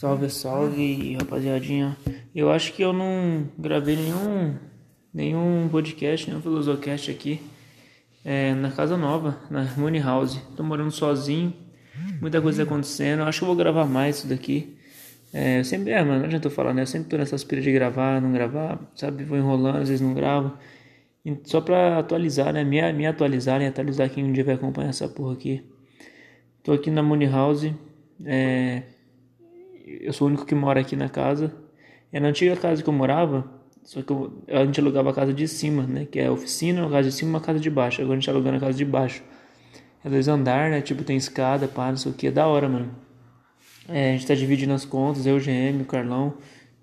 Salve, salve, rapaziadinha. Eu acho que eu não gravei nenhum nenhum podcast, nenhum filosocast aqui é, na casa nova, na Money House. Tô morando sozinho, muita coisa acontecendo. Eu acho que eu vou gravar mais isso daqui. É, eu sempre, é, mano, não adianta eu falar, né? Eu sempre tô nessas pilhas de gravar, não gravar, sabe? Vou enrolando, às vezes não gravo. E só pra atualizar, né? Me, me atualizar, né? Atualizar quem um dia vai acompanhar essa porra aqui. Tô aqui na Money House. É, eu sou o único que mora aqui na casa. É na antiga casa que eu morava, só que eu, a gente alugava a casa de cima, né? Que é a oficina, a casa de cima e uma casa de baixo. Agora a gente tá alugando a casa de baixo. É dois andares, né? Tipo, tem escada, pá, não sei o que. É da hora, mano. É, a gente tá dividindo as contas, eu, o GM, o Carlão,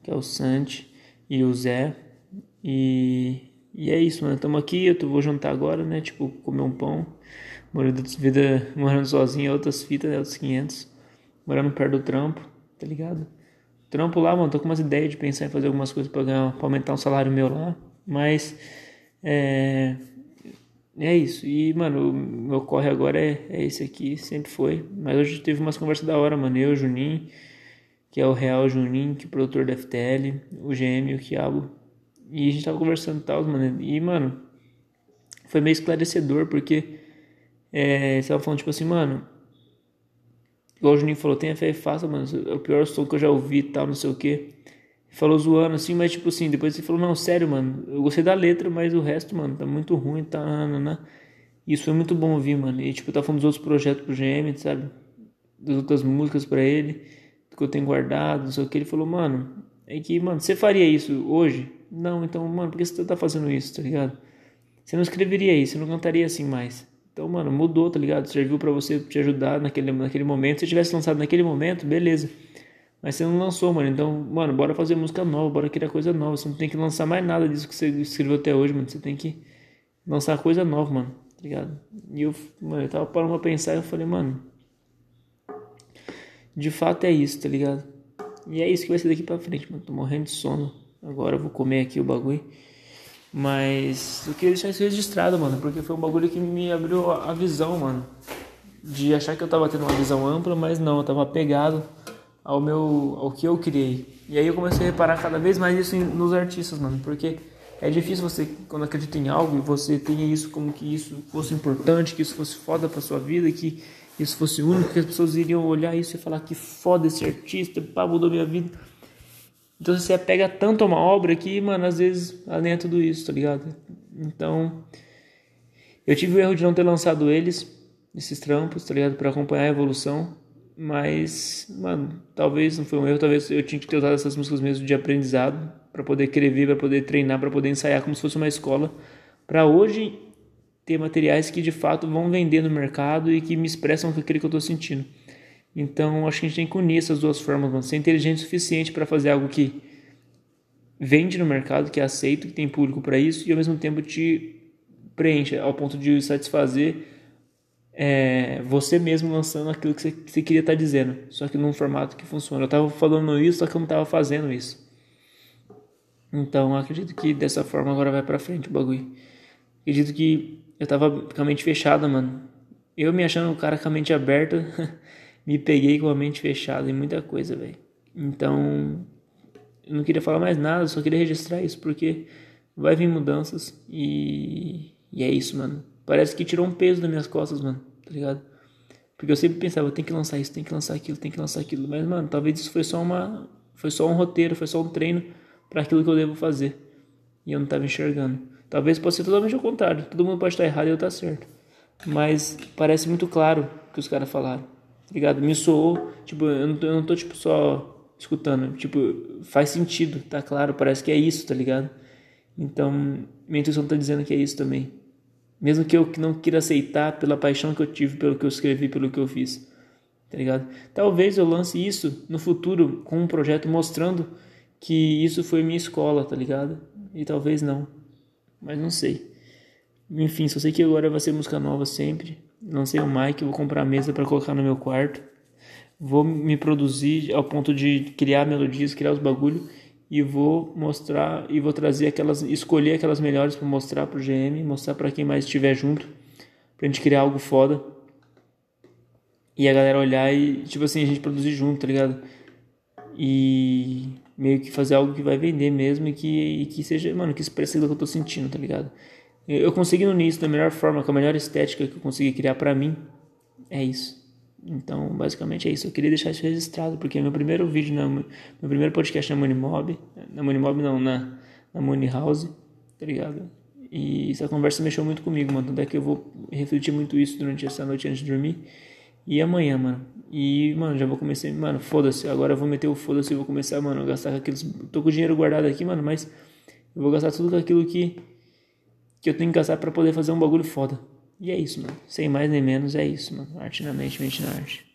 que é o Santi, e o Zé. E, e é isso, mano. Tamo aqui, eu tô, vou jantar agora, né? Tipo, comer um pão. Morando, vida, morando sozinho, outras fitas, né? Outros 500. Morando perto do trampo tá ligado? Trampo lá, mano, tô com umas ideias de pensar em fazer algumas coisas pra, ganhar, pra aumentar um salário meu lá, mas é, é isso. E, mano, o meu corre agora é, é esse aqui, sempre foi. Mas hoje teve umas conversas da hora, mano. Eu, Juninho, que é o Real Juninho, que é o produtor da FTL, o GM o Quiabo. E a gente tava conversando e tal, mano. E, mano, foi meio esclarecedor, porque é, você tava falando, tipo assim, mano, Igual o Juninho falou, tenha fé e faça, mano. É o pior som que eu já ouvi e tal, não sei o que. Falou zoando assim, mas tipo assim, depois ele falou, não, sério, mano. Eu gostei da letra, mas o resto, mano, tá muito ruim, tá. Nanana. Isso foi muito bom ouvir, mano. E tipo, tá falando dos outros projetos pro GM, sabe? Das outras músicas pra ele, que eu tenho guardado, não sei o que. Ele falou, mano, é que, mano, você faria isso hoje? Não, então, mano, por que você tá fazendo isso, tá ligado? Você não escreveria isso, você não cantaria assim mais. Então, mano, mudou, tá ligado? Serviu para você te ajudar naquele, naquele momento. Se tivesse lançado naquele momento, beleza. Mas você não lançou, mano. Então, mano, bora fazer música nova, bora criar coisa nova. Você não tem que lançar mais nada disso que você escreveu até hoje, mano. Você tem que lançar coisa nova, mano. Tá ligado? E eu, mano, eu tava parando pra pensar e eu falei, mano. De fato é isso, tá ligado? E é isso que vai ser daqui pra frente, mano. Tô morrendo de sono. Agora eu vou comer aqui o bagulho. Mas eu queria deixar isso registrado, mano, porque foi um bagulho que me abriu a visão, mano. De achar que eu tava tendo uma visão ampla, mas não, eu tava apegado ao meu ao que eu criei. E aí eu comecei a reparar cada vez mais isso nos artistas, mano, porque é difícil você quando acredita em algo e você tenha isso como que isso fosse importante, que isso fosse foda para sua vida, que isso fosse único, que as pessoas iriam olhar isso e falar que foda esse artista, pá, mudou minha vida. Então você apega tanto a uma obra que, mano, às vezes além é tudo isso, tá ligado? Então, eu tive o erro de não ter lançado eles, esses trampos, tá ligado? Pra acompanhar a evolução. Mas, mano, talvez não foi um erro, talvez eu tinha que ter usado essas músicas mesmo de aprendizado para poder escrever, para poder treinar, para poder ensaiar como se fosse uma escola, para hoje ter materiais que de fato vão vender no mercado e que me expressam aquilo que eu tô sentindo. Então, acho que a gente tem que unir essas duas formas, mano. Ser inteligente o suficiente para fazer algo que vende no mercado, que é aceito, que tem público para isso e ao mesmo tempo te preenche ao ponto de satisfazer é, você mesmo lançando aquilo que você, que você queria estar tá dizendo, só que num formato que funciona. Eu estava falando isso, só que eu não estava fazendo isso. Então, acredito que dessa forma agora vai para frente o bagulho. Acredito que eu tava com a mente fechada, mano. Eu me achando um cara com a mente aberta. me peguei com a mente fechada em muita coisa, velho. Então, eu não queria falar mais nada, só queria registrar isso porque vai vir mudanças e, e é isso, mano. Parece que tirou um peso das minhas costas, mano, tá ligado? Porque eu sempre pensava, tem que lançar isso, tem que lançar aquilo, tem que lançar aquilo, mas mano, talvez isso foi só uma foi só um roteiro, foi só um treino para aquilo que eu devo fazer. E eu não tava enxergando. Talvez possa ser totalmente ao contrário. Todo mundo pode estar errado e eu estar certo. Mas parece muito claro o que os caras falaram tá ligado? Me soou, tipo, eu não, eu não tô, tipo, só escutando, tipo, faz sentido, tá claro, parece que é isso, tá ligado? Então, minha intuição tá dizendo que é isso também. Mesmo que eu não queira aceitar pela paixão que eu tive pelo que eu escrevi, pelo que eu fiz, tá ligado? Talvez eu lance isso no futuro com um projeto mostrando que isso foi minha escola, tá ligado? E talvez não, mas não sei. Enfim, só sei que agora vai ser música nova sempre lancei o mic, vou comprar a mesa para colocar no meu quarto. Vou me produzir ao ponto de criar melodias, criar os bagulho e vou mostrar e vou trazer aquelas, escolher aquelas melhores para mostrar pro GM, mostrar para quem mais estiver junto, pra gente criar algo foda. E a galera olhar e tipo assim, a gente produzir junto, tá ligado? e meio que fazer algo que vai vender mesmo e que, e que seja, mano, que expresse aquilo que eu tô sentindo, tá ligado? Eu consegui no início da melhor forma, com a melhor estética que eu consegui criar para mim, é isso. Então, basicamente é isso. Eu queria deixar isso registrado, porque meu primeiro vídeo, na, meu primeiro podcast na Money Mob, na Money Mob não, na, na Money House, tá ligado? E essa conversa mexeu muito comigo, mano. Tanto é que eu vou refletir muito isso durante essa noite antes de dormir. E amanhã, mano. E, mano, já vou começar. Mano, foda-se. Agora eu vou meter o foda-se e vou começar, mano, a gastar aqueles. Tô com o dinheiro guardado aqui, mano, mas eu vou gastar tudo aquilo que. Que eu tenho que gastar pra poder fazer um bagulho foda. E é isso, mano. Sem mais nem menos, é isso, mano. Arte na mente, mente na arte.